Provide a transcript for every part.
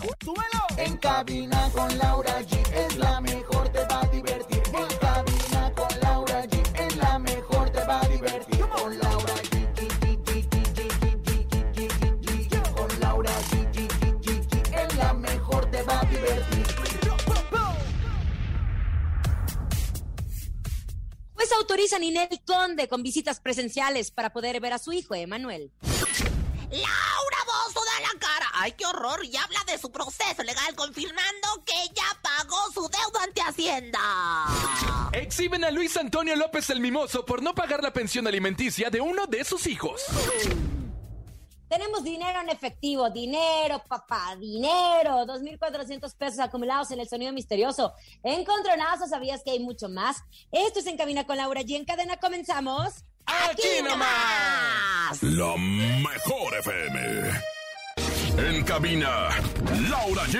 ¡Súbelo! En cabina con Laura G es la mejor, te va a divertir. En cabina con Laura G es la mejor, te va a divertir. Con Laura G. Con Laura G. Es la mejor, te va a divertir. Pues autoriza Ninel Conde con visitas presenciales para poder ver a su hijo, Emanuel. Ay, qué horror. Y habla de su proceso legal confirmando que ya pagó su deuda ante Hacienda. Exhiben a Luis Antonio López el Mimoso por no pagar la pensión alimenticia de uno de sus hijos. Tenemos dinero en efectivo, dinero, papá, dinero. 2.400 pesos acumulados en el sonido misterioso. Encontronazo, ¿sabías que hay mucho más? Esto es En Cabina con Laura y en cadena comenzamos. ¡Aquí nomás! La mejor FM. En cabina, Laura G.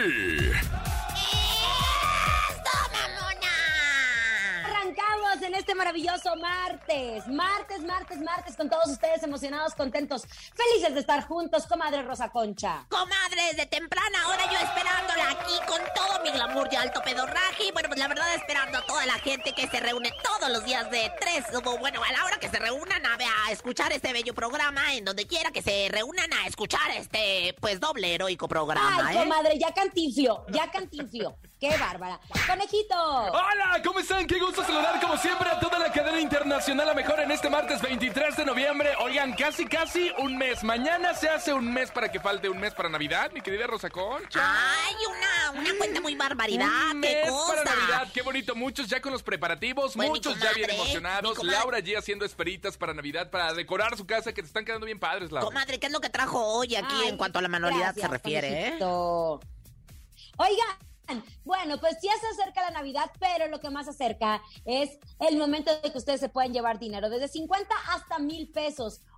en este maravilloso martes. Martes, martes, martes con todos ustedes emocionados, contentos, felices de estar juntos, comadre Rosa Concha. Comadres, de temprana hora yo esperándola aquí con todo mi glamour de alto pedorraje. Bueno, pues la verdad esperando a toda la gente que se reúne todos los días de tres, o bueno, a la hora que se reúnan a, a escuchar este bello programa, en donde quiera que se reúnan a escuchar este, pues doble heroico programa, Ay, ¿eh? comadre, ya cantinfio, ya cantinfio. Qué bárbara. Conejito. Hola, ¿cómo están? Qué gusto saludar como siempre a toda la cadena internacional a mejor en este martes 23 de noviembre. Oigan, casi casi un mes. Mañana se hace un mes para que falte un mes para Navidad, mi querida Rosa Concha. Ay, una, una cuenta muy barbaridad, Un qué mes cosa. para Navidad, qué bonito. Muchos ya con los preparativos, Pues, muchos ya bien emocionados. Laura allí haciendo esperitas para Navidad, para decorar su casa, que te están quedando bien padres, Laura. Comadre, ¿qué es lo que trajo hoy aquí Ay, en cuanto a la manualidad gracias, se refiere, eh? conejito. Bueno, pues ya se acerca la Navidad, pero lo que más acerca es el momento de que ustedes se pueden llevar dinero, desde 50 hasta mil pesos.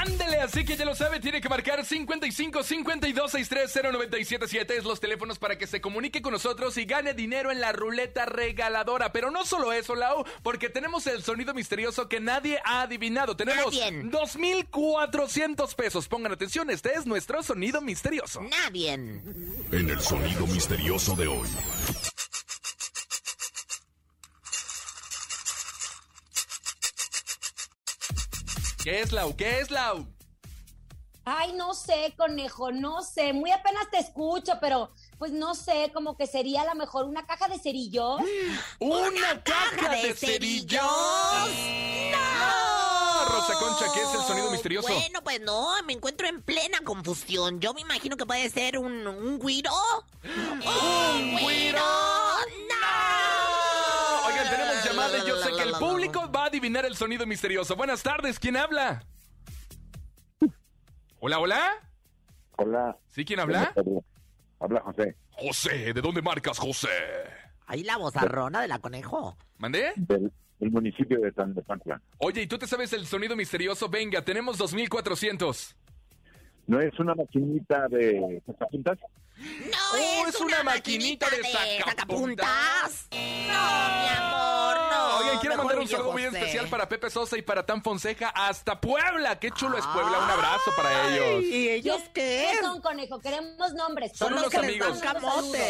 Ándele, así que ya lo sabe, tiene que marcar 55 52 630 977 es los teléfonos para que se comunique con nosotros y gane dinero en la ruleta regaladora. Pero no solo eso, Lau, porque tenemos el sonido misterioso que nadie ha adivinado. Tenemos Nadie. 2,400 pesos. Pongan atención, este es nuestro sonido misterioso. Nadie. En el sonido misterioso de hoy. ¿Qué es, Lau? ¿Qué es, Lau? Ay, no sé, conejo, no sé. Muy apenas te escucho, pero pues no sé, como que sería a lo mejor una caja de cerillos. ¡Una, caja de cerillos! ¡No! Rosa Concha, ¿qué es el sonido misterioso? Bueno, pues no, me encuentro en plena confusión. Yo me imagino que puede ser un, un guiro. ¡Un guiro! ¡No! Oigan, tenemos llamada y yo sé que el público adivinar el sonido misterioso. Buenas tardes, ¿quién habla? Hola, hola. Hola. ¿Sí, quién habla? Habla José, José, ¿de dónde marcas, José? Ahí la vozarrona de la conejo. ¿Mandé? del, del municipio de San de. Oye, ¿y tú te sabes el sonido misterioso? Venga, tenemos 2400. ¿No es una maquinita de sacapuntas? No Oh, es, es una maquinita de sacapuntas. sacapuntas. No, mi amor, no. Oigan, quiero mandar un saludo muy especial para Pepe Sosa y para Tan Fonseca hasta Puebla. Qué chulo es Puebla. Un abrazo para ellos. ¿Y ellos qué? ¿Qué son, conejo? Queremos nombres. Son unos que les amigos. Son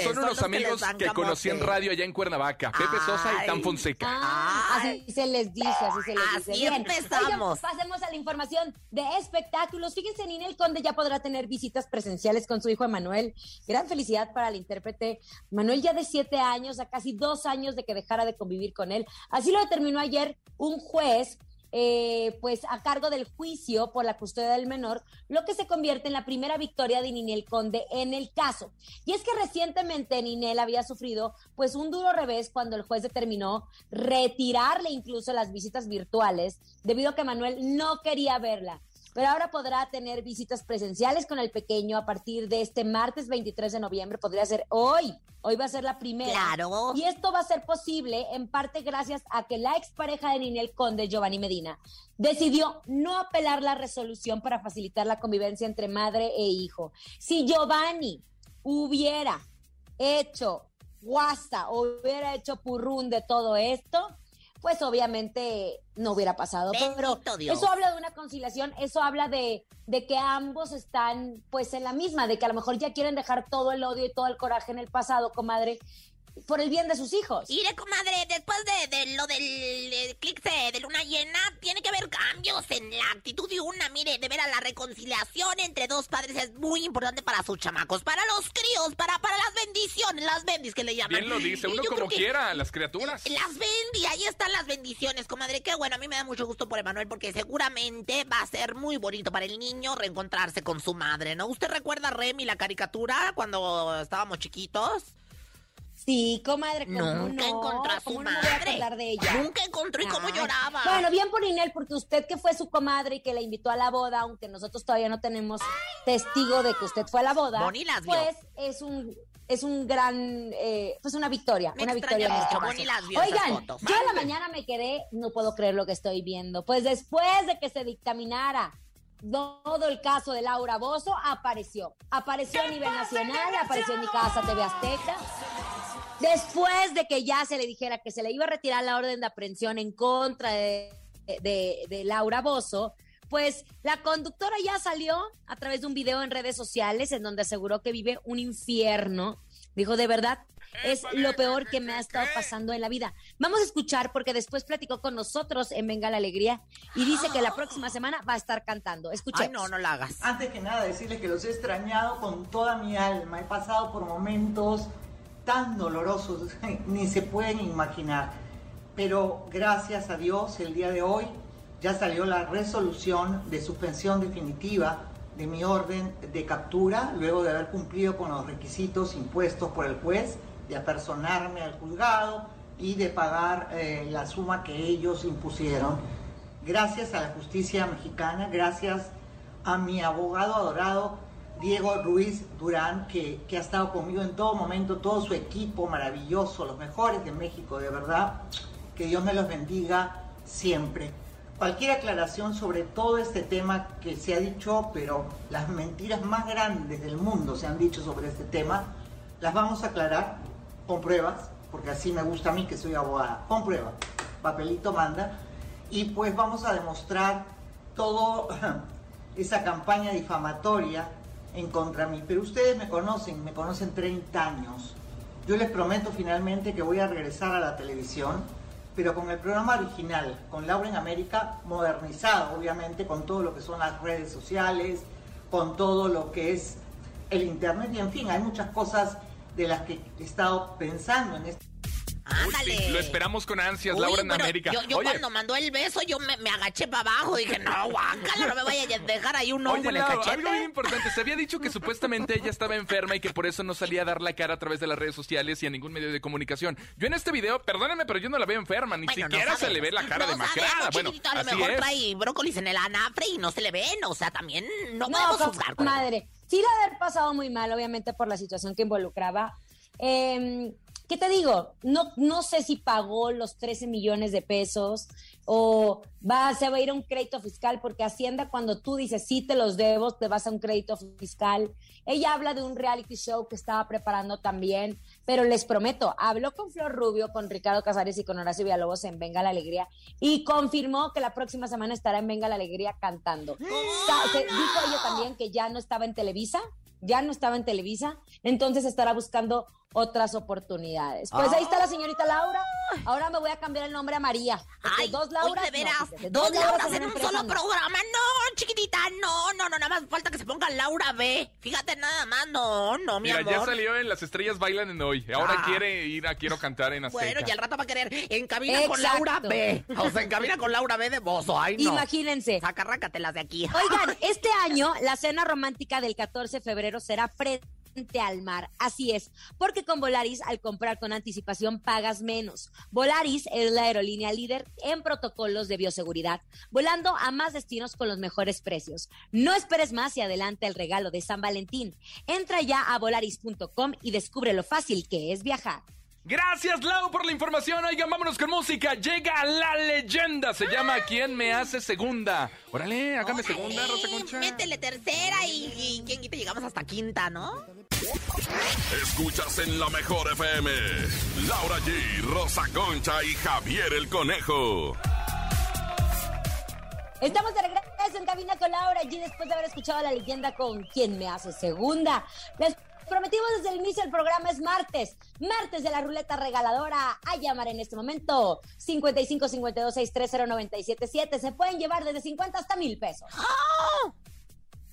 Son unos que amigos que conocí en radio allá en Cuernavaca. Pepe Sosa y Tan. Fonseca. Ah, así se les dice, así se les dice. Así Bien. empezamos. Oigan, pasemos a la información de espectáculos. Fíjense, Ninel Conde ya podrá tener visitas presenciales con su hijo Emanuel. Gran felicidad para el intérprete. Manuel ya de siete años, a casi dos años de que dejara de convivir con él. Así lo determinó ayer un juez eh, pues a cargo del juicio por la custodia del menor, lo que se convierte en la primera victoria de Ninel Conde en el caso. Y es que recientemente Ninel había sufrido pues un duro revés cuando el juez determinó retirarle incluso las visitas virtuales debido a que Manuel no quería verla. Pero ahora podrá tener visitas presenciales con el pequeño a partir de este martes 23 de noviembre. Podría ser hoy. Hoy va a ser la primera. Claro. Y esto va a ser posible en parte gracias a que la expareja de Ninel Conde, Giovanni Medina, decidió no apelar la resolución para facilitar la convivencia entre madre e hijo. Si Giovanni hubiera hecho guasta o hubiera hecho purrún de todo esto, pues obviamente no hubiera pasado. Pero Dios. eso habla de una conciliación, eso habla de, de que ambos están pues en la misma, de que a lo mejor ya quieren dejar todo el odio y todo el coraje en el pasado, comadre, por el bien de sus hijos. Mire, comadre, después de, de lo del eclipse de luna llena, tiene que haber cambios en la actitud de una. Mire, de veras, la reconciliación entre dos padres es muy importante para sus chamacos, para los críos, para, para las bendiciones, las bendis que le llaman. Bien lo dice, uno como quiera, las criaturas. Las bendi, ahí están las bendiciones, comadre. Qué bueno, a mí me da mucho gusto por Emanuel porque seguramente va a ser muy bonito para el niño reencontrarse con su madre, ¿no? ¿Usted recuerda a Remy la caricatura cuando estábamos chiquitos? Sí, comadre, ¿cómo Nunca no? encontró a su ¿Cómo no me voy a madre. de ella? Nunca encontró y cómo Ay. lloraba. Bueno, bien por Inel, porque usted que fue su comadre y que la invitó a la boda, aunque nosotros todavía no tenemos testigo de que usted fue a la boda, Boni las vio. pues es un es un gran, eh, pues una victoria, Me una victoria. en este caso. Las vio Oigan, fotos. yo en la mañana me quedé, no puedo creer lo que estoy viendo, pues después de que se dictaminara todo el caso de Laura Bozo, apareció, apareció a nivel nacional, apareció en mi casa TV Azteca, Después de que ya se le dijera que se le iba a retirar la orden de aprehensión en contra de, de- de Laura Bozo, pues la conductora ya salió a través de un video en redes sociales en donde aseguró que vive un infierno. Dijo, de verdad, es lo peor que me ha estado pasando en la vida. Vamos a escuchar porque después platicó con nosotros en Venga la Alegría y dice que la próxima semana va a estar cantando. Escuchemos. Ay, no, no la hagas. Antes que nada, decirles que los he extrañado con toda mi alma. He pasado por momentos tan dolorosos, ni se pueden imaginar. Pero gracias a Dios, el día de hoy ya salió la resolución de suspensión definitiva de mi orden de captura, luego de haber cumplido con los requisitos impuestos por el juez, de apersonarme al juzgado y de pagar eh, la suma que ellos impusieron. Gracias a la justicia mexicana, gracias a mi abogado adorado Diego Ruiz Durán, que, que ha estado conmigo en todo momento, todo su equipo maravilloso, los mejores de México, de verdad. Que Dios me los bendiga siempre. Cualquier aclaración sobre todo este tema que se ha dicho, pero las mentiras más grandes del mundo se han dicho sobre este tema, las vamos a aclarar con pruebas, porque así me gusta a mí que soy abogada, con pruebas. Papelito manda. Y pues vamos a demostrar todo esa campaña difamatoria en contra mí. Pero ustedes me conocen, me conocen 30 años. Yo les prometo finalmente que voy a regresar a la televisión, pero con el programa original, con Laura en América, modernizado, obviamente, con todo lo que son las redes sociales, con todo lo que es el Internet, y en fin, hay muchas cosas de las que he estado pensando en este Uy, sí, Ándale. lo esperamos con ansias, Uy, Laura en América. Yo, yo Oye, cuando mandó el beso, yo me, me agaché para abajo. Dije, no, guácala, no me vaya a dejar ahí un hongo en el cachete. algo bien importante. Se había dicho que supuestamente ella estaba enferma y que por eso no salía a dar la cara a través de las redes sociales y a ningún medio de comunicación. Yo en este video, perdónenme, pero yo no la veo enferma, ni Bueno, no siquiera se sabemos. le ve la cara no demacrada. sabemos, Bueno, a lo así mejor es. trae brócolis en el anafre y no se le ven. O sea, también no, No, podemos juzgar. corazón. madre. Sí la haber pasado muy mal, obviamente, por la situación que involucraba. Eh, ¿qué te digo? No, no sé si pagó los 13 millones de pesos o va, se va a ir a un crédito fiscal, porque Hacienda cuando tú dices sí te los debo, te vas a un crédito fiscal. Ella habla de un reality show que estaba preparando también, pero les prometo, habló con Flor Rubio, con Ricardo Casares y con Horacio Villalobos en Venga la Alegría y confirmó que la próxima semana estará en Venga la Alegría cantando. Se- dijo ella también que ya no estaba en Televisa, ya no estaba en Televisa, entonces estará buscando otras oportunidades. Pues ahí está la señorita Laura. Ahora me voy a cambiar el nombre a María. Ay, dos Lauras. oye, de veras, no, dos Lauras una en un empresa solo no. programa. No, chiquitita, no, no, no, nada más falta que se ponga Laura B. Fíjate nada más, no, no, mi Mira, amor. ya salió en Las Estrellas Bailan en Hoy. Ahora Ah. quiere ir a Quiero Cantar en Azteca. Bueno, y al rato va a querer en cabina con. Laura B. O sea, en cabina con Laura B de Bozo. Ay, no. Imagínense. Sacarrácatelas de aquí. Oigan, este año la cena romántica del 14 de febrero será frente al mar. Así es, porque con Volaris al comprar con anticipación pagas menos. Volaris es la aerolínea líder en protocolos de bioseguridad, volando a más destinos con los mejores precios. No esperes más y adelante el regalo de San Valentín. Entra ya a volaris.com y descubre lo fácil que es viajar. Gracias, Lau, por la información. Oigan, vámonos con música. Llega la leyenda. Se llama ¿Quién me hace segunda? Órale, hágame segunda, Rosa Concha. Métele tercera y, y quién quita llegamos hasta quinta, ¿no? Escuchas en la mejor FM. Laura G, Rosa Concha y Javier el Conejo. Estamos de regreso en cabina con Laura G después de haber escuchado la leyenda con quien me hace segunda. Les prometimos desde el inicio del programa es martes, martes de la ruleta regaladora. A llamar en este momento 55 52 630 977. Se pueden llevar desde 50 hasta mil pesos.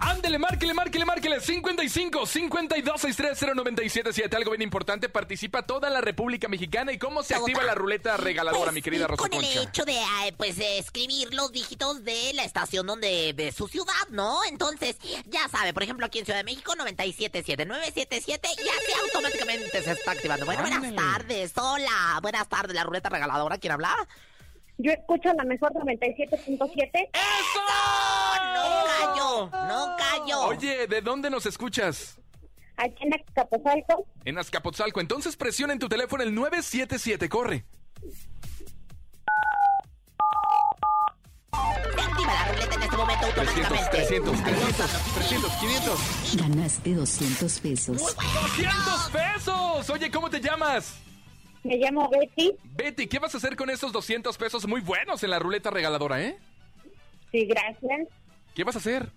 Ándele, márquele, márquele, márquele. 55 52 630 977. Algo bien importante. Participa toda la República Mexicana. ¿Y cómo se Toda. activa la ruleta regaladora, Pues, mi querida Rosa Con el hecho de, pues, de escribir los dígitos de la estación donde de su ciudad, ¿no? Entonces, ya sabe, por ejemplo, aquí en Ciudad de México, 977 977 y así automáticamente se está activando. Bueno, buenas Ándale. tardes, hola, buenas tardes, la ruleta regaladora, ¿quién habla? Yo escucho la mejor 97.7. ¡Eso! Oye, ¿de dónde nos escuchas? Aquí en Acapulco. En Azcapotzalco. Entonces presiona en tu teléfono el 977. Corre. Se activa la ruleta en este momento 300, automáticamente. 300, 300, 300, 500. Ganaste 200 pesos. ¡200 pesos! Oye, ¿cómo te llamas? Me llamo Betty. Betty, ¿qué vas a hacer con esos 200 pesos muy buenos en la ruleta regaladora, eh? Sí, gracias. ¿Qué vas a hacer?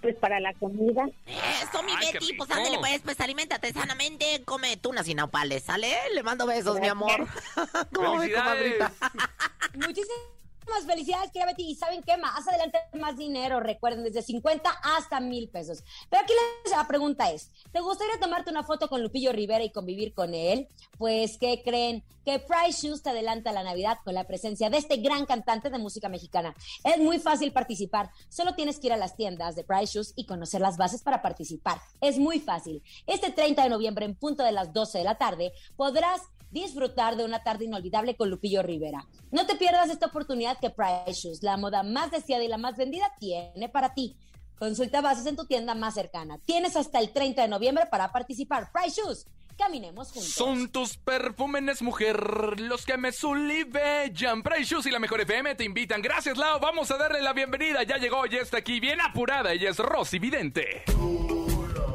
Pues para la comida. Eso, mi Ay, Betty, pues ándale, pues, pues aliméntate sanamente, come tunas y nopales, ¿sale? Le mando besos, mi amor. ¿Cómo ve, ¡Felicidades! comadrita? Muchísimas felicidades, querida Betty. ¿Y saben qué? Más adelante más dinero, recuerden, desde 50 hasta mil pesos. Pero aquí la, pregunta es, ¿te gustaría tomarte una foto con Lupillo Rivera y convivir con él? Pues, ¿qué creen? Que Price Shoes te adelanta la Navidad con la presencia de este gran cantante de música mexicana. Es muy fácil participar. Solo tienes que ir a las tiendas de Price Shoes y conocer las bases para participar. Es muy fácil. Este 30 de noviembre, en punto de las 12 de la tarde, podrás disfrutar de una tarde inolvidable con Lupillo Rivera. No te pierdas esta oportunidad que Price Shoes, la moda más deseada y la más vendida, tiene para ti. Consulta bases en tu tienda más cercana. Tienes hasta el 30 de noviembre para participar. Price Shoes, caminemos juntos. Son tus perfúmenes, mujer, los que me sulibellan. Price Shoes y la Mejor FM te invitan. Gracias, Lau. Vamos a darle la bienvenida. Ya llegó, ya está aquí, bien apurada. Ella es Rosy Vidente.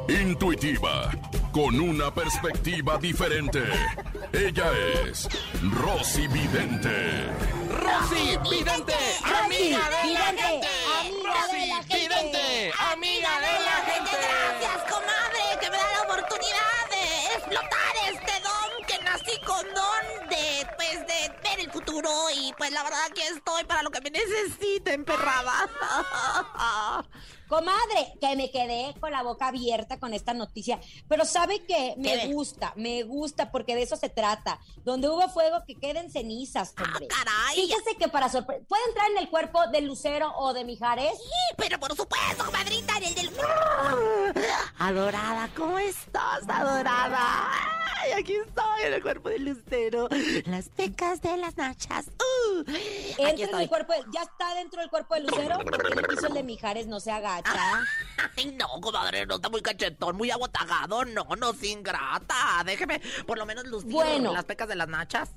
Intuitiva, con una perspectiva diferente. Ella es Rosy Vidente. Rosy Vidente, amiga de la gente. amiga de la Rosy. Vidente, amiga de la gente. Gracias, comadre, que me da la oportunidad de explotar este nací con don de, pues, de ver el futuro y pues la verdad que estoy para lo que me necesiten, perrada. Comadre, que me quedé con la boca abierta con esta noticia, pero ¿sabe qué? Me ¿Qué? gusta, me gusta porque de eso se trata. Donde hubo fuego, que queden cenizas, hombre. Ah, caray. Fíjese que para sorpresa, ¿puede entrar en el cuerpo de Lucero o de Mijares? Sí, pero por supuesto, comadrita, en el del... Adorada, ¿cómo estás, adorada? Ay, aquí estoy en el cuerpo del lucero. Las pecas de las nachas. Uh, Entra en el cuerpo, de- ya está dentro del cuerpo del lucero, porque el piso el de Mijares no se agacha. Ay, no, comadre, no está muy cachetón, muy agotagado. No, no, sin grata. Déjeme por lo menos lucir Bueno. las pecas de las nachas.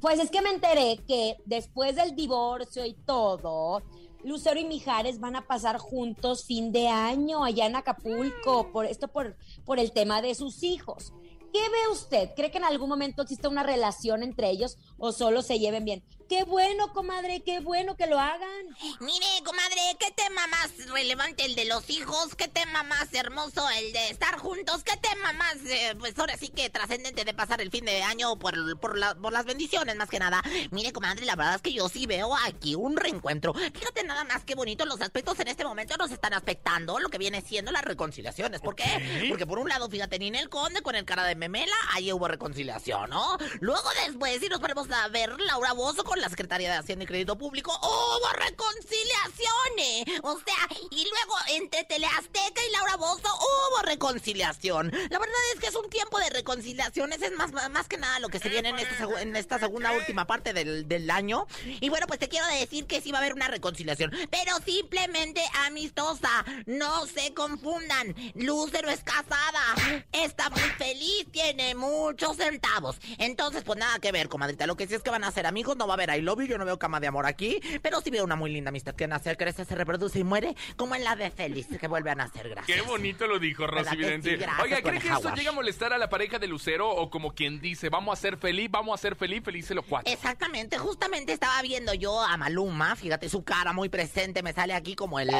Pues es que me enteré que después del divorcio y todo, Lucero y Mijares van a pasar juntos fin de año allá en Acapulco, por esto por, por el tema de sus hijos. ¿Qué ve usted? ¿Cree que en algún momento existe una relación entre ellos o solo se lleven bien? Qué bueno, comadre, qué bueno que lo hagan. Mire, comadre, ¿qué tema más relevante el de los hijos? ¿Qué tema más hermoso el de estar juntos? ¿Qué tema más, eh, pues ahora sí que trascendente de pasar el fin de año por, por, la- por las bendiciones, más que nada? Mire, comadre, la verdad es que yo sí veo aquí un reencuentro. Fíjate nada más qué bonito los aspectos en este momento nos están aspectando lo que viene siendo las reconciliaciones. ¿Por qué? Porque por un lado, fíjate, Ninel Conde con el cara de memela, ahí hubo reconciliación, ¿no? Luego después, si nos ponemos a ver, Laura Bozo con la Secretaría de Hacienda y Crédito Público, hubo reconciliaciones. O sea, y luego entre Teleazteca y Laura Bozo hubo reconciliación. La verdad es que es un tiempo de reconciliaciones, es más, más que nada lo que se viene en esta, segu- en esta segunda última parte del, del año. Y bueno, pues te quiero decir que sí va a haber una reconciliación, pero simplemente amistosa. No se confundan. Lucero es casada, está muy feliz, tiene muchos centavos. Entonces, pues nada que ver, comadrita. Lo que sí es que van a ser amigos, no va a haber I love you, yo no veo cama de amor aquí, pero sí veo una muy linda amistad que nace, crece, se reproduce y muere, como en la de Félix, que vuelve a nacer, gracias. Qué bonito lo dijo ¿Verdad Rosy que Vidente. sí? Gracias, Oiga, ¿cree que esto llega a molestar a la pareja de Lucero? O como quien dice, vamos a ser feliz, vamos a ser feliz, felices los cuatro. Exactamente, justamente estaba viendo yo a Maluma, fíjate su cara muy presente, me sale aquí como el,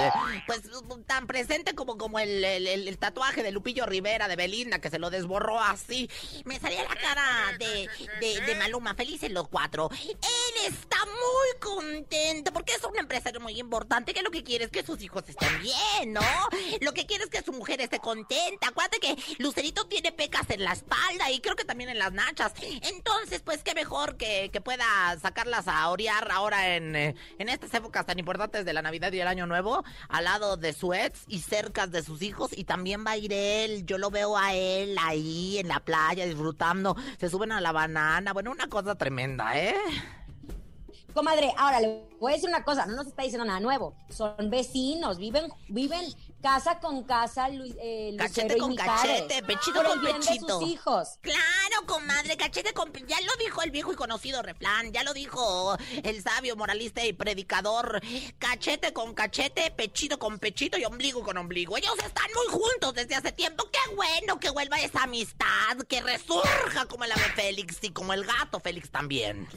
pues tan presente como, como el, el- el- el tatuaje de Lupillo Rivera de Belinda que se lo desborró así. Me salía la cara de, de, de Maluma, feliz en los cuatro. Él está muy contento porque es un empresario muy importante que lo que quiere es que sus hijos estén bien, ¿no? Lo que quiere es que su mujer esté contenta. Acuérdate que Lucerito tiene pecas en la espalda y creo que también en las nachas. Entonces, pues qué mejor que, que pueda sacarlas a orear ahora en, eh, en estas épocas tan importantes de la Navidad y el Año Nuevo, al lado de su ex y cerca de sus hijos. Y también va a ir él. Yo lo veo a él ahí en la playa disfrutando. Se suben a la banana. Bueno, una cosa tremenda, ¿eh? Comadre, ahora le voy a decir una cosa, no nos está diciendo nada nuevo. Son vecinos, viven, viven casa con casa, Lu- eh, Cachete con cachete, pechito con pechito. de sus hijos. Claro, comadre, cachete con... Ya lo dijo el viejo y conocido refrán, ya lo dijo el sabio moralista y predicador. Cachete con cachete, pechito con pechito y ombligo con ombligo. Ellos están muy juntos desde hace tiempo. Qué bueno que vuelva esa amistad, que resurja como el ave Félix y como el gato Félix también.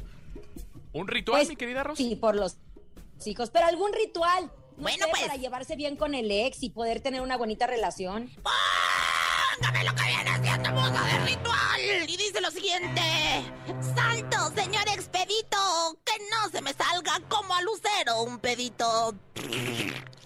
¿Un ritual, Pues, mi querida Rosy? Sí, por los hijos, pero algún ritual. No Bueno, sé, pues. Para llevarse bien con el ex y poder tener una bonita relación. Póngame lo que viene siendo música de ritual. Y dice lo siguiente. Santo señor expedito, que no se me salga como a Lucero un pedito.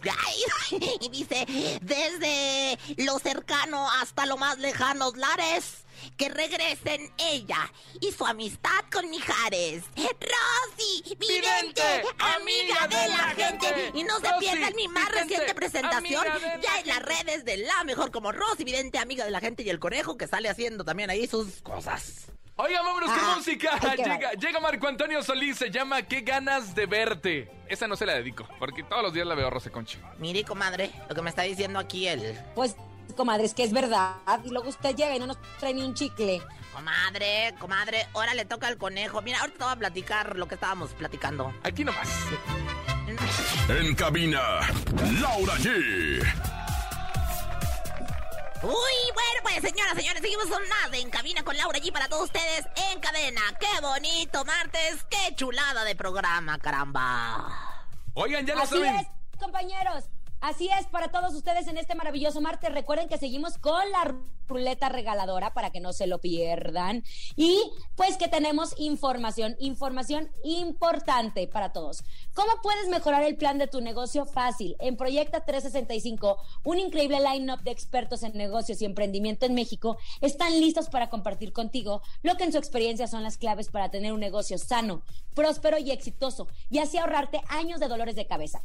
Ay, y dice, desde lo cercano hasta lo más lejanos lares, que regresen ella y su amistad con Mijares. Rosy, vidente, amiga de la gente. Y no se Rosy, pierdan mi más vidente, reciente presentación ya en las redes de la mejor como Rosy, vidente, amiga de la gente y el conejo que sale haciendo también ahí sus cosas. Oiga, vámonos con Ah, música. hay que Llega, llega Marco Antonio Solís, se llama Qué ganas de verte. Esa no se la dedico, porque todos los días la veo a Rosa Concha. Mire, comadre, lo que me está diciendo aquí él. Pues, comadre, es que es verdad. Y luego usted llega y no nos trae ni un chicle. Comadre, comadre, ahora le toca al conejo. Mira, ahorita te voy a platicar lo que estábamos platicando. Aquí nomás. En cabina, Laura G. Uy, bueno, pues señoras, señores, seguimos con más de En Cabina con Laura G para todos ustedes en cadena. ¡Qué bonito martes! ¡Qué chulada de programa, caramba! Oigan, ya lo Así saben. es, compañeros. Así es para todos ustedes en este maravilloso martes. Recuerden que seguimos con la ruleta regaladora para que no se lo pierdan. Y pues que tenemos información, información importante para todos. ¿Cómo puedes mejorar el plan de tu negocio? Fácil. En Proyecta 365, un increíble line-up de expertos en negocios y emprendimiento en México están listos para compartir contigo lo que en su experiencia son las claves para tener un negocio sano, próspero y exitoso y así ahorrarte años de dolores de cabeza.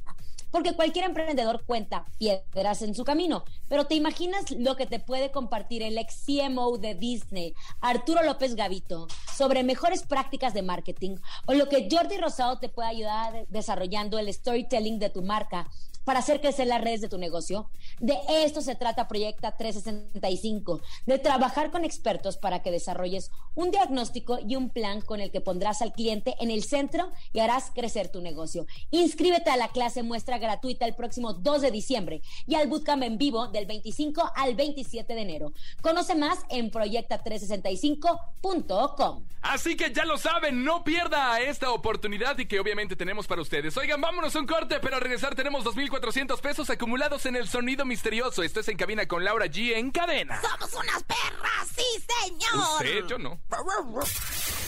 Porque cualquier emprendedor cuenta piedras en su camino, pero ¿te imaginas lo que te puede compartir el ex CMO de Disney, Arturo López Gavito, sobre mejores prácticas de marketing o lo que Jordi Rosado te puede ayudar desarrollando el storytelling de tu marca para hacer crecer las redes de tu negocio. De esto se trata Proyecta 365, de trabajar con expertos para que desarrolles un diagnóstico y un plan con el que pondrás al cliente en el centro y harás crecer tu negocio. Inscríbete a la clase muestra gratuita el próximo 2 de diciembre y al bootcamp en vivo del 25 al 27 de enero. Conoce más en proyecta365.com. Así que ya lo saben, no pierda esta oportunidad y que obviamente tenemos para ustedes. Oigan, vámonos a un corte, pero al regresar tenemos 2.400 pesos acumulados en el sonido misterioso. Esto es En Cabina con Laura G en cadena. ¡Somos unas perras! ¡Sí, señor! Usted, yo no.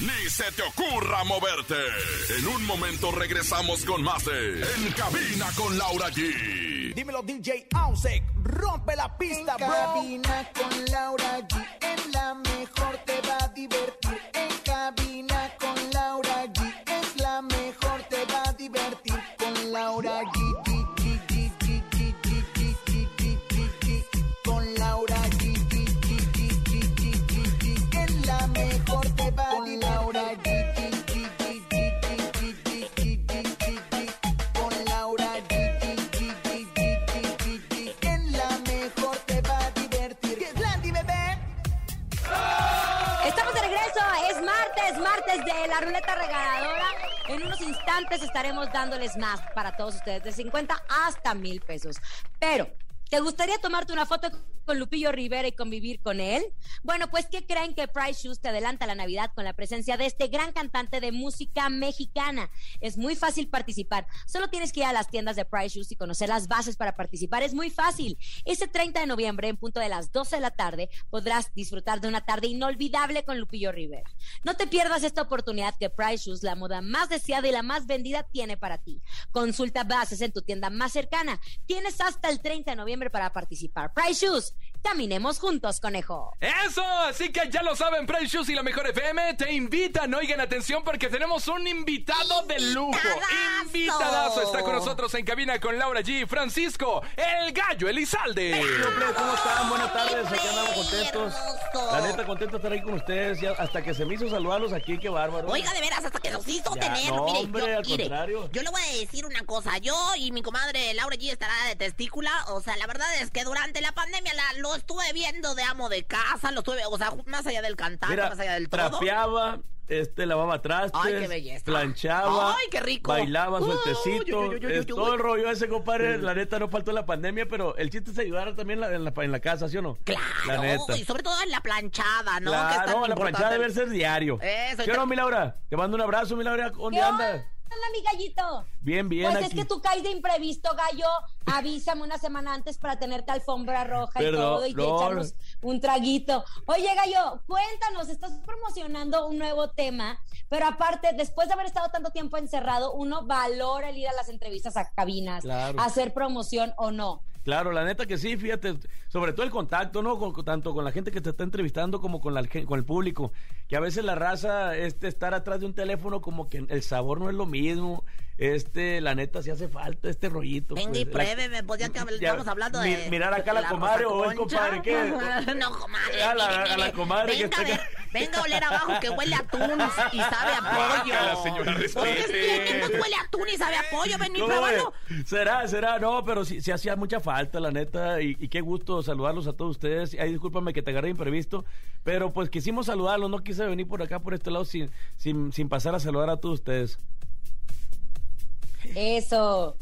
Ni se te ocurra moverte. En un momento regresamos con más de En Cabina con Laura G. Dímelo, DJ Ausek. Rompe la pista, En bro. cabina con Laura G. En la mejor te va a divertir. La ruleta regaladora. En unos instantes estaremos dándoles más para todos ustedes, de 50 hasta mil pesos. Pero, ¿te gustaría tomarte una foto con Lupillo Rivera y convivir con él? Bueno, pues ¿qué creen que Price Shoes te adelanta la Navidad con la presencia de este gran cantante de música mexicana? Es muy fácil participar. Solo tienes que ir a las tiendas de Price Shoes y conocer las bases para participar. Es muy fácil. Ese 30 de noviembre, en punto de las 12 de la tarde, podrás disfrutar de una tarde inolvidable con Lupillo Rivera. No te pierdas esta oportunidad que Price Shoes, la moda más deseada y la más vendida, tiene para ti. Consulta bases en tu tienda más cercana. Tienes hasta el 30 de noviembre para participar. Price caminemos juntos, conejo. Eso, así que ya lo saben, Price Shoes y la Mejor FM te invitan, oigan atención porque tenemos un invitado de lujo. ¡Invitadazo! Está con nosotros en cabina con Laura G, Francisco, el gallo Elizalde. ¿Cómo están? Buenas tardes, aquí andamos contentos. La neta, contento de estar ahí con ustedes. ya hasta que se me hizo saludarlos aquí, qué bárbaro. Oiga, de veras, hasta que nos hizo Ya, tener. no, mire, hombre, yo, al mire, contrario. yo le voy a decir una cosa. Yo y mi comadre Laura G estará de testícula. O sea, la verdad es que durante la pandemia la, lo estuve viendo de amo de casa. Lo estuve, o sea, más allá del cantante, Mira, más allá del todo. trapeaba, este, lavaba trastes, Ay, qué belleza. planchaba, Ay, qué rico. bailaba sueltecito, es todo el rollo ese, compadre, la neta no faltó la pandemia, pero el chiste es ayudar también la- en, la, en la casa, ¿sí o no? Claro, La neta. y sobre todo en la planchada, ¿no? Que Claro, la importante. planchada debe ser diario. Eso, ¿Sí o te- no, mi Laura? Te mando un abrazo, mi Laura, ¿dónde ¿Qué andas? Onda, mi gallito? Bien, bien Pues aquí. es que tú caes de imprevisto, gallo. Avísame una semana antes para tenerte alfombra roja y todo y no, echarnos un traguito. Oye, gallo, cuéntanos, estás promocionando un nuevo tema, pero aparte, después de haber estado tanto tiempo encerrado, uno valora el ir a las entrevistas a cabinas, Claro. hacer promoción o no. Claro, la neta que sí, fíjate, sobre todo el contacto, ¿no? Con, tanto con la gente que te está entrevistando como con, la, con el público. Que a veces la raza, este, estar atrás de un teléfono, como que el sabor no es lo mismo. Este, la neta, sí hace falta este rollito. Venga y pues, pruébeme, pues ya que estamos hablando de. mirar acá a la comadre o el compadre, ¿qué? No, comadre. A la- comadre que venga, está venga a oler abajo que huele a atún y sabe a pollo. la señora, respete. ¿qué- qué nos huele a atún y sabe a pollo? Vení, ¿Cómo pruébalo. Será, será, no, pero sí, sí hacía mucha falta, la neta, y, y qué gusto saludarlos a todos ustedes. Ay, discúlpame que te agarré imprevisto, pero pues quisimos saludarlos, no quise venir por acá, por este lado, sin, sin, sin pasar a saludar a todos ustedes. Eso.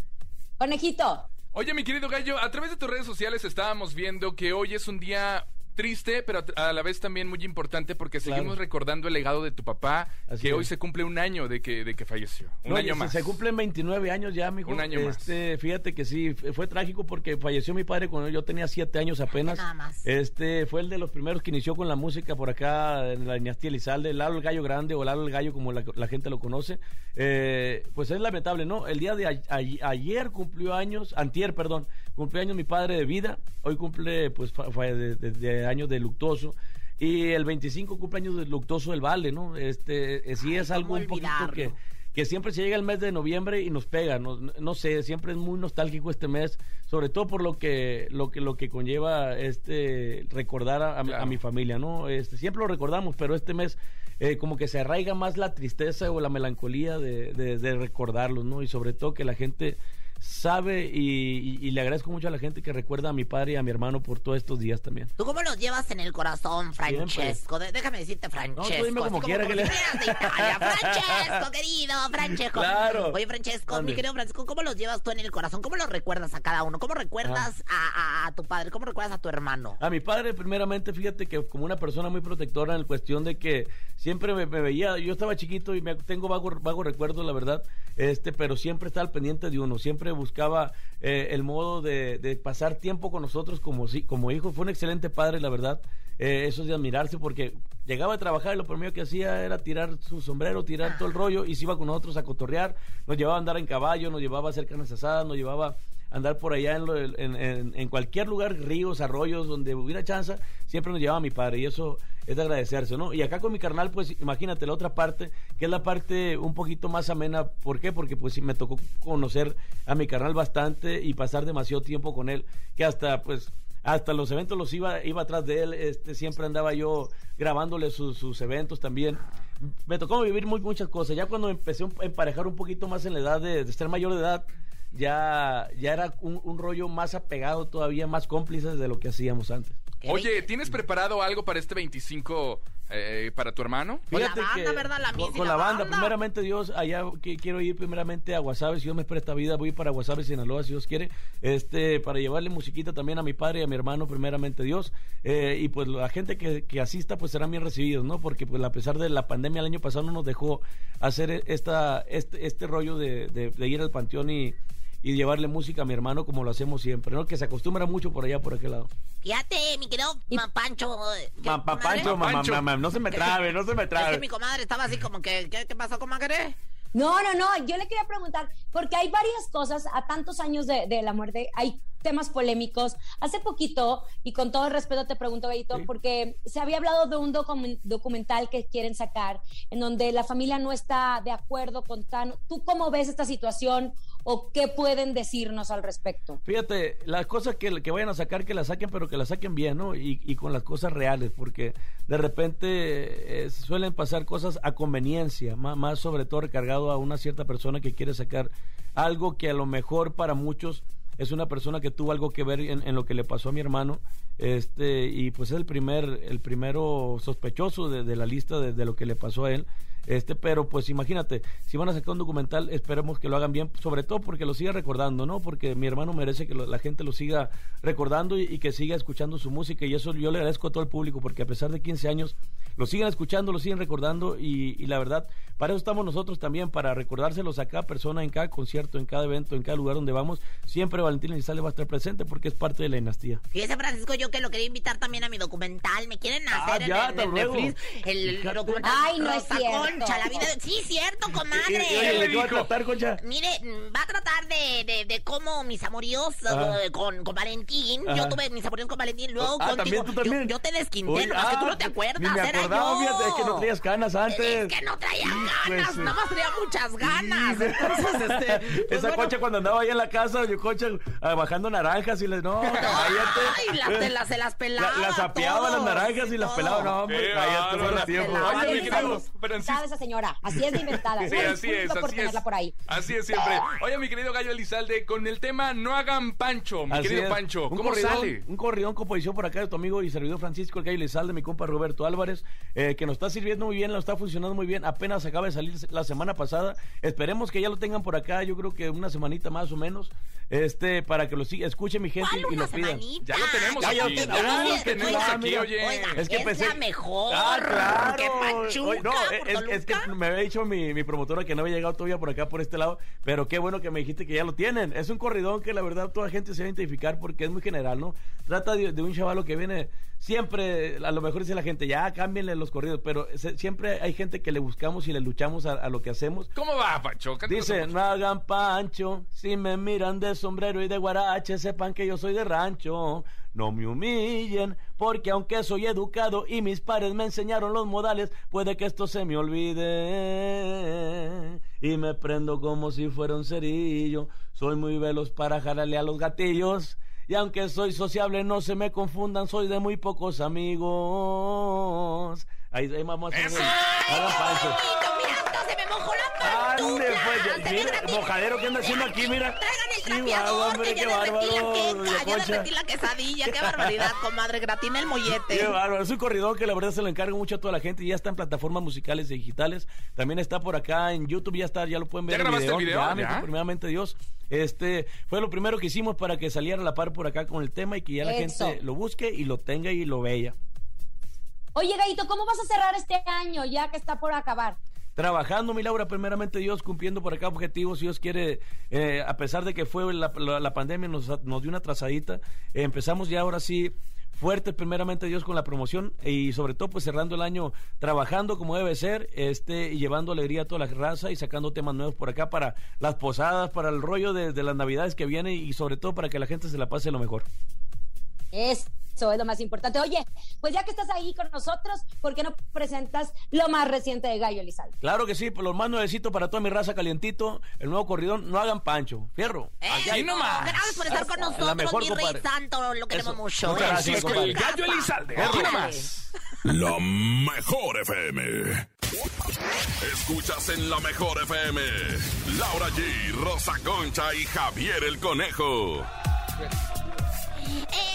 Conejito. Oye, mi querido gallo, a través de tus redes sociales estábamos viendo que hoy es un día triste, pero a la vez también muy importante porque Claro. seguimos recordando el legado de tu papá, Así que es. hoy se cumple un año de que, de que falleció. Un No, año más. Se cumplen 29 años ya, mijo. Un año más. este, Fíjate que sí, fue trágico porque falleció mi padre cuando yo tenía 7 años apenas. Nada más. Este, fue el de los primeros que inició con la música por acá en la dinastía Elizalde, Lalo el Gallo Grande o Lalo el Gallo como la, la gente lo conoce. Eh, pues es lamentable, ¿no? El día de a- a- ayer cumplió años, antier, perdón, cumplió años mi padre de vida, hoy cumple pues de, de- de años de luctuoso. Y el 25 cumpleaños de luctuoso del Vale, ¿no? Este, eh, sí Ay, es algo ¿cómo un poquito que, que siempre se llega el mes de noviembre y nos pega, no, no sé, siempre es muy nostálgico este mes, sobre todo por lo que lo que lo que conlleva este recordar a, a mi- a mi familia, ¿no? Este siempre lo recordamos, pero este mes eh, como que se arraiga más la tristeza o la melancolía de, de, de recordarlos, ¿no? Y sobre todo que la gente sabe y, y- y le agradezco mucho a la gente que recuerda a mi padre y a mi hermano por todos estos días también. ¿Tú cómo los llevas en el corazón, Francesco? De- déjame decirte, Francesco. No, tú dime como quiera que le-. Francesco, querido, Francesco. Claro. Oye, Francesco, mi querido Francesco, ¿cómo los llevas tú en el corazón? ¿Cómo los recuerdas a cada uno? ¿Cómo recuerdas a, a- a tu padre? ¿Cómo recuerdas a tu hermano? A mi padre, primeramente, fíjate que como una persona muy protectora en cuestión de que siempre me, me veía, yo estaba chiquito y me tengo vago, vago recuerdo, la verdad, este, pero siempre estaba al pendiente de uno, siempre buscaba eh, el modo de, de pasar tiempo con nosotros como, si- como hijo. Fue un excelente padre, la verdad. Eh, eso es de admirarse porque llegaba a trabajar y lo primero que hacía era tirar su sombrero, tirar todo el rollo y se iba con nosotros a cotorrear, nos llevaba a andar en caballo, nos llevaba a hacer carnes asadas, nos llevaba andar por allá en, lo- en, en- cualquier lugar, ríos, arroyos, donde hubiera chance, siempre nos llevaba mi padre y eso es de agradecerse, ¿no? Y acá con mi carnal, pues imagínate la otra parte, que es la parte un poquito más amena, ¿por qué? Porque pues sí me tocó conocer a mi carnal bastante y pasar demasiado tiempo con él, que hasta pues hasta los eventos los iba iba atrás de él, este siempre andaba yo grabándole sus, sus eventos también. Me tocó vivir muy, muchas cosas. Ya cuando empecé a emparejar un poquito más en la edad de, de ser mayor de edad, ya, ya era un, un rollo más apegado todavía, más cómplices de lo que hacíamos antes. Oye, ¿tienes preparado algo para este 25 eh, para tu hermano? Fíjate que La con, con la banda, primeramente Dios, allá que quiero ir primeramente a Guasave, si Dios me presta vida, voy para Guasave, Sinaloa, si Dios quiere, este, para llevarle musiquita también a mi padre y a mi hermano, primeramente Dios, eh, y pues la gente que, que asista pues serán bien recibidos, ¿no? Porque pues a pesar de la pandemia el año pasado no nos dejó hacer esta, este, este rollo de, de- de ir al panteón y, y llevarle música a mi hermano como lo hacemos siempre, ¿no? Que se acostumbra mucho por allá, por aquel lado. Fíjate, mi querido ma- Pancho. ¿qué, Ma-? Pancho, ma- ma- ma- ma- no se me trabe, no se me Es trabe. que mi comadre estaba así como que, ¿qué, qué pasó, comadre? No, no, no, yo le quería preguntar, porque hay varias cosas, a tantos años de, de la muerte, hay temas polémicos. Hace poquito, y con todo el respeto te pregunto, Gallito, porque se había hablado de un documen- documental que quieren sacar, en donde la familia no está de acuerdo con tan... ¿Tú cómo ves esta situación o qué pueden decirnos al respecto? Fíjate, las cosas que, que vayan a sacar, que las saquen, pero que las saquen bien, ¿no? Y, y con las cosas reales, porque de repente eh, suelen pasar cosas a conveniencia, más, más sobre todo recargado a una cierta persona que quiere sacar algo que a lo mejor para muchos es una persona que tuvo algo que ver en, en lo que le pasó a mi hermano, este, y pues es el primer, el primero sospechoso de, de la lista de, de lo que le pasó a él. Este, pero pues imagínate, si van a sacar un documental, esperemos que lo hagan bien, sobre todo porque lo siga recordando, ¿no? Porque mi hermano merece que la gente lo siga recordando y, y que siga escuchando su música. Y eso yo le agradezco a todo el público, porque a pesar de 15 años, lo siguen escuchando, lo siguen recordando. Y, y la verdad, para eso estamos nosotros también, para recordárselos a cada persona, en cada concierto, en cada evento, en cada lugar donde vamos. Siempre Valentín Elizalde va a estar presente porque es parte de la dinastía. Fíjese, Francisco, yo que lo quería invitar también a mi documental. Me quieren hacer en Ah, ya, el- en. Netflix el documental. Ay, no es cierto. Concha, la vida de... Sí, cierto, comadre. Y- y- oye, ¿de qué va a tratar, Concha? Mire, mm, va a tratar de, de, de cómo mis amoríos eh, con, con Valentín. Ajá. Yo tuve mis amoríos con Valentín, luego Ah, contigo. ¿también tú también? Yo, yo te desquinté, Oye, nomás que tú ah, no te acuerdas, Ni me era acordaba, yo. fíjate, es que no traías canas antes. Es que no traía ganas, de nada más traía muchas ganas. Entonces, este... pues Esa bueno, concha cuando andaba ahí en la casa, yo concha ah, bajando naranjas y les, no, cállate. Ay, las, te las, se las pelaba. La- las apeaba las naranjas y las pelaba, no, hombre, Qué cállate, bárbara. buenos tiempos. Oye, mi querido Francisco. esa señora, así es de inventada. Sí, así es, así es. tenerla por ahí. Así es siempre. Oye, mi querido Gallo Elizalde, con el tema No hagan Pancho, mi Así querido es. Pancho, Un ¿cómo corridón, sale? Un corridón composición por acá de tu amigo y servidor Francisco El Gallo Lizalde, mi compa Roberto Álvarez, eh, que nos está sirviendo muy bien, lo está funcionando muy bien. Apenas acaba de salir la semana pasada. Esperemos que ya lo tengan por acá, yo creo que una semanita más o menos, este, para que lo siga, escuche mi gente ¿Cuál y una lo pidan. Ya lo tenemos Ya, ya aquí, lo ya, tenemos, lo tenemos aquí, oye. Oiga, Es que es pensé- la mejor. Ah, claro. Que Pachuca, Oye, no, es, es que me había dicho mi, mi promotora que no había llegado todavía por acá, por este lado, pero qué bueno que me dijiste que ya lo tienen. Es un corridón que la verdad toda gente se va a identificar porque es muy general, ¿no? Trata de, de un chavalo que viene siempre, a lo mejor dice la gente, ya cámbienle los corridos, pero se- siempre hay gente que le buscamos y le luchamos a, a lo que hacemos. ¿Cómo va? Cántanos Dice, no hagan pancho si me miran de sombrero y de guarache, sepan que yo soy de rancho. No me humillen, porque aunque soy educado y mis padres me enseñaron los modales, puede que esto se me olvide. Y me prendo como si fuera un cerillo. Soy muy veloz para jalarle a los gatillos. Y aunque soy sociable, no se me confundan, soy de muy pocos amigos. Ahí, ahí vamos a hacer el- Hagan Pancho. se me mojó la Ande, pues, mira, mojadero que anda haciendo aquí, mira. Sí, guau, hombre, qué bárbaro, doña Ya derretí la quesadilla, qué barbaridad, comadre. Gratina el mollete. Qué bárbaro, es un corridor que la verdad se lo encargo mucho a toda la gente y ya está en plataformas musicales y digitales. También está por acá en YouTube, ya está, ya lo pueden ver. ¿Ya en grabaste el video? Ya, mi- ¿Ya? primeramente Dios. Este fue lo primero que hicimos para que saliera a la par por acá con el tema y que ya la Eso. gente lo busque y lo tenga y lo vea. Oye, Gallito, ¿cómo vas a cerrar este año ya que está por acabar? Trabajando, mi Laura, primeramente Dios, cumpliendo por acá objetivos, Dios quiere, eh, a pesar de que fue la, la- pandemia, nos, nos dio una trazadita, eh, empezamos ya ahora sí fuerte primeramente Dios con la promoción y sobre todo pues cerrando el año trabajando como debe ser este y llevando alegría a toda la raza y sacando temas nuevos por acá para las posadas, para el rollo de, de las navidades que viene y sobre todo para que la gente se la pase lo mejor. Eso es lo más importante. Oye, pues ya que estás ahí con nosotros, ¿por qué no presentas lo más reciente de Gallo Elizalde? Claro que sí, por los más nuevecitos para toda mi raza calientito, el nuevo corridón, no hagan pancho, fierro. Aquí hay- Eso, Gracias por estar con La nosotros, mejor, mi rey compadre. santo. Lo queremos Eso. mucho. Muchas gracias, Francisco el compadre. Gallo Elizalde. Aquí nomás. La mejor FM. Escuchas en la mejor FM. Laura G, Rosa Concha y Javier el Conejo.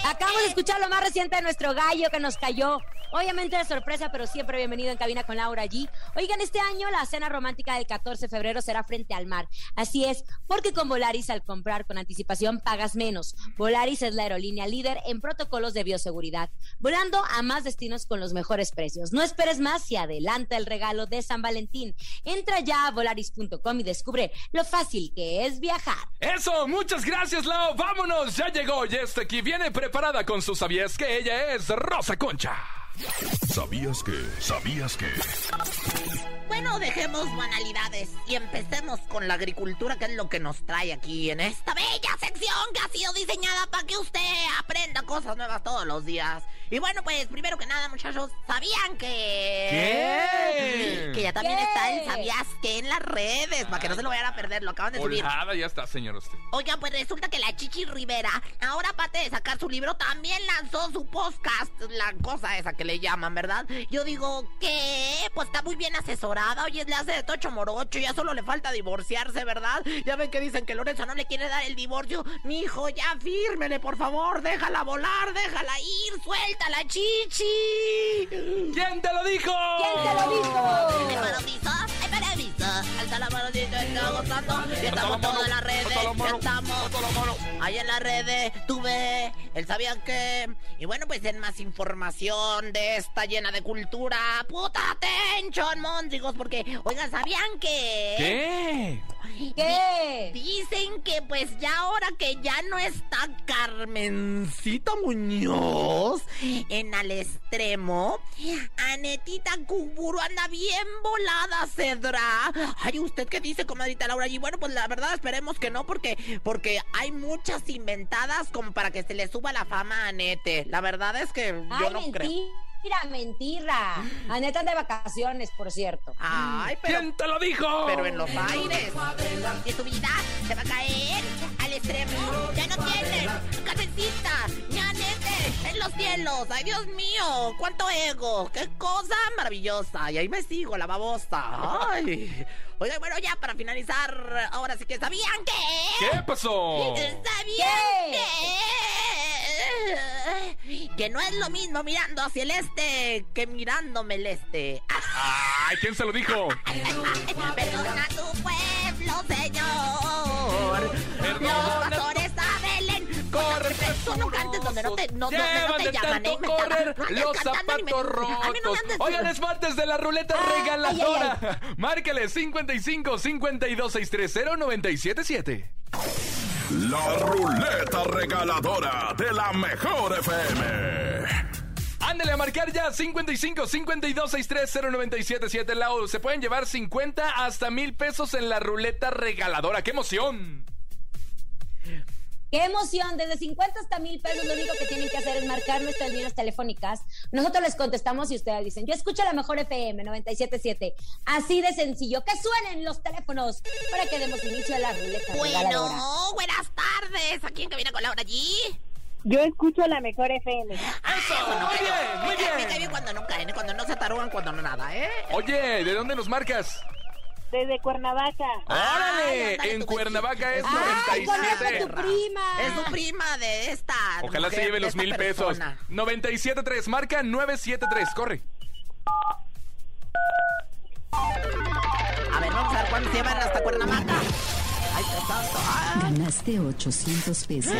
Acabamos de escuchar lo más reciente de nuestro gallo que nos cayó. Obviamente de sorpresa, pero siempre bienvenido en cabina con Laura G. Oigan, este año la cena romántica del 14 de febrero será frente al mar. Así es, porque con Volaris al comprar con anticipación pagas menos. Volaris es la aerolínea líder en protocolos de bioseguridad, volando a más destinos con los mejores precios. No esperes más y adelanta el regalo de San Valentín. Entra ya a volaris.com y descubre lo fácil que es viajar. Eso, muchas gracias, Lau. Vámonos, ya llegó y está aquí. Viene preparada con sus sabías que ella es Rosa Concha. ¿Sabías que? ¿Sabías que? Bueno, dejemos banalidades y empecemos con la agricultura, que es lo que nos trae aquí en esta bella sección que ha sido diseñada para que usted aprenda cosas nuevas todos los días. Y bueno, pues primero que nada, muchachos, ¿sabían que... ¿Qué? Que ya también ¿Qué? está el ¿Sabías que en las redes? Para que no se lo vayan a perder, lo acaban de subir. Ya está, señor usted. Oigan, pues resulta que la Chichi Rivera, ahora aparte de sacar su libro, también lanzó su podcast, la cosa esa que le llaman, ¿verdad? Yo digo, ¿qué? Pues está muy bien asesorada, oye, le hace de tocho morocho, ya solo le falta divorciarse, ¿verdad? Ya ven que dicen que Lorenzo no le quiere dar el divorcio. Mi hijo, ya fírmele, por favor, déjala volar, déjala ir, suelta la Chichi. ¿Quién te lo dijo? ¿Quién te lo dijo? ¿Qué parabrisa? ¡Ay, parabrisa! Alza la manita, está gozando. Y estamos todas en las redes. Ya estamos. Ahí en las redes, tuve el sabían que. Y bueno, pues en más información de esta llena de cultura. ¡Puta atención, mondigos! Porque, oigan, ¿sabían que. ¿Qué? ¿Qué? Dicen que pues ya ahora que ya no está Carmencita Muñoz en al extremo, Anetita Kuburu anda bien volada, Cedra. Ay, ¿usted qué dice, comadrita Laura? Y bueno, pues la verdad esperemos que no, porque, porque hay muchas inventadas como para que se le suba la fama a Anete. La verdad es que yo no creo. Mentira, mentira. Aneta de vacaciones, por cierto. Ay, pero. ¿Quién te lo dijo? Pero en los aires. Que tu vida se va a caer al extremo. Ya no tienes cabecita, ni anete en los cielos. Ay, Dios mío, cuánto ego. Qué cosa maravillosa. Y ahí me sigo, la babosa. Ay. Oiga, bueno, ya para finalizar, ahora sí que sabían que. ¿Qué pasó? ¿Sabían que? Que no es lo mismo mirando hacia el este que mirándome el este. Ay, ¿quién se lo dijo? Perdona tu pueblo, señor. Los pastores a Belén. Corre, no cantes donde no te, no, donde no te llaman, ¿eh? Me correr. No los me- zapatos A mí no me rotos. andes- Oigan, es martes de la ruleta Ay, regaladora. Márcale 55 52 630 977. La ruleta regaladora de la mejor FM. Ándale a marcar ya 55 52 630 977 Lau. Se pueden llevar 50 hasta mil pesos en la ruleta regaladora. ¡Qué emoción! Qué emoción, desde 50 hasta mil pesos, lo único que tienen que hacer es marcar nuestras líneas telefónicas. Nosotros les contestamos y ustedes dicen, yo escucho la mejor FM 977. Así de sencillo, que suenen los teléfonos para que demos inicio a la ruleta. Bueno, buenas tardes. ¿A quién que viene con Laura allí? Yo escucho la mejor FM. Eso, muy bien, muy Me cae bien. bien cuando no caen, ¿eh? cuando no se atarugan, cuando no nada, ¿eh? Oye, ¿de dónde nos marcas? Desde Cuernavaca. ¡Órale! ándale, En Cuernavaca es ¡Ay, conozco a 97. tu prima! Es tu prima de esta. Ojalá se mujer, lleve de los mil pesos. persona. 97.3, marca 973, corre. A ver, vamos a ver cuándo se llevan hasta Cuernavaca. Ay, qué santo. Ah, Ganaste 800 pesos.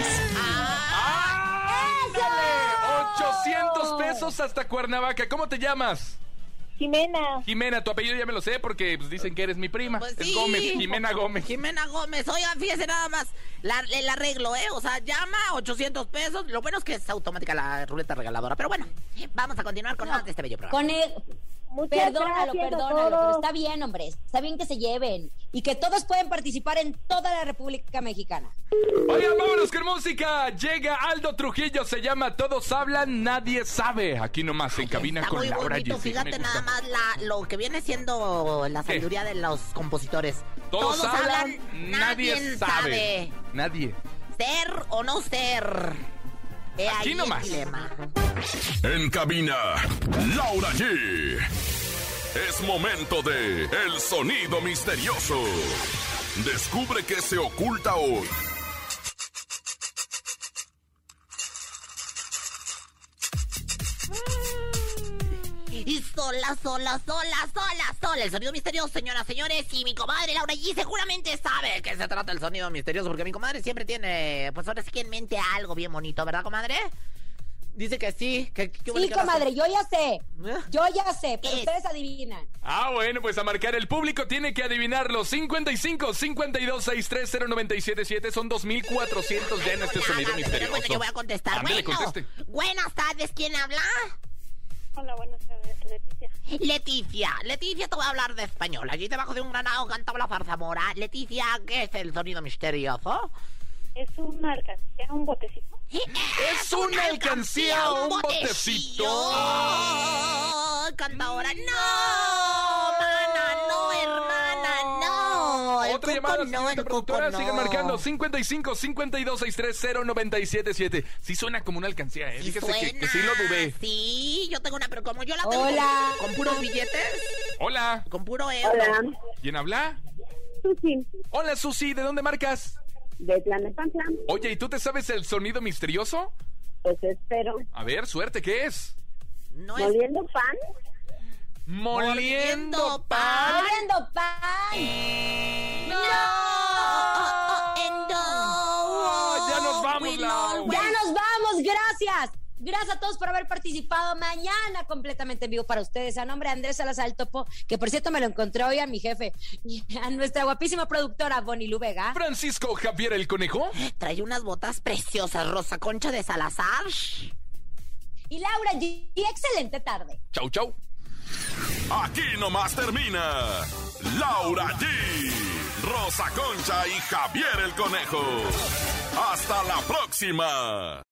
¡Ándale! 800 pesos hasta Cuernavaca. ¿Cómo te llamas? Jimena. Jimena, tu apellido ya me lo sé porque pues, dicen que eres mi prima. Pues es sí. Gómez, Jimena Gómez. Jimena Gómez, oigan, fíjese nada más, la- el arreglo, ¿eh? O sea, llama 800 pesos, lo bueno es que es automática la ruleta regaladora, pero bueno, vamos a continuar con más de este bello programa. Con el... Muchas Perdónalo, perdónalo, pero está bien, hombre. Está bien que se lleven y que todos pueden participar en toda la República Mexicana. Oigan, vámonos con música. Llega Aldo Trujillo, se llama Todos hablan, nadie sabe. Aquí nomás en cabina Está con muy Laura bonito, fíjate nada más la, lo que viene siendo la ¿Qué? sabiduría de los compositores. Todos, hablan, nadie sabe. sabe. Nadie. Ser o no ser. He Aquí ahí el nomás. dilema. En cabina, Laura G. Es momento de El Sonido Misterioso. Descubre qué se oculta hoy. Y sola, sola, sola, sola, sola. El sonido misterioso, señoras, señores. Y mi comadre Laura G seguramente sabe qué se trata el sonido misterioso. Porque mi comadre siempre tiene, pues ahora sí que en mente algo bien bonito, ¿verdad, comadre? Dice que sí. Que, que Sí, comadre, yo ya sé. ¿Eh? Yo ya sé, pero Es- ustedes adivinan. Ah, bueno, pues a marcar el público tiene que adivinarlo. 55 52 630 977 son 2400 ya en este sonido Bueno, misterioso. yo voy a contestar. Ándale, bueno, conteste. buenas tardes, ¿quién habla? Hola, buenas tardes, Leticia. Leticia, Leticia, te voy a hablar de español. Allí debajo de un granado cantaba la zarzamora. Leticia, ¿qué es el sonido misterioso? Es una alcancía, un botecito. Es una alcancía o un botecito. Cantadora, no, mana, no, hermana, no. El Otra llamada, no, el productora, no. marcando 55 52 630 977 Sí suena como una alcancía, ¿eh? Sí Fíjese que, suena, que sí lo dudé. Sí, yo tengo una, pero como yo la tengo Hola. con, con puros billetes, Hola, con puro euro. Hola, ¿quién habla? Susi, Hola, Susi, ¿de dónde marcas? De Tlanepantla. Oye, ¿y tú te sabes el sonido misterioso? Pues espero. A ver, suerte, ¿qué es? No es Moliendo pan. Moliendo Moliendo pan. ¡Abriendo pan! No. Ya nos vamos, know ¡Ya nos vamos! ¡Gracias! Gracias a todos por haber participado mañana completamente en vivo para ustedes. A nombre de Andrés Salazar el Topo, que por cierto me lo encontré hoy a mi jefe, y a nuestra guapísima productora Bonnie Vega. Francisco Javier el Conejo. Trae unas botas preciosas, Rosa Concha de Salazar. Y Laura G. Excelente tarde. Chau, chau. Aquí nomás termina Laura G, Rosa Concha y Javier el Conejo. Hasta la próxima.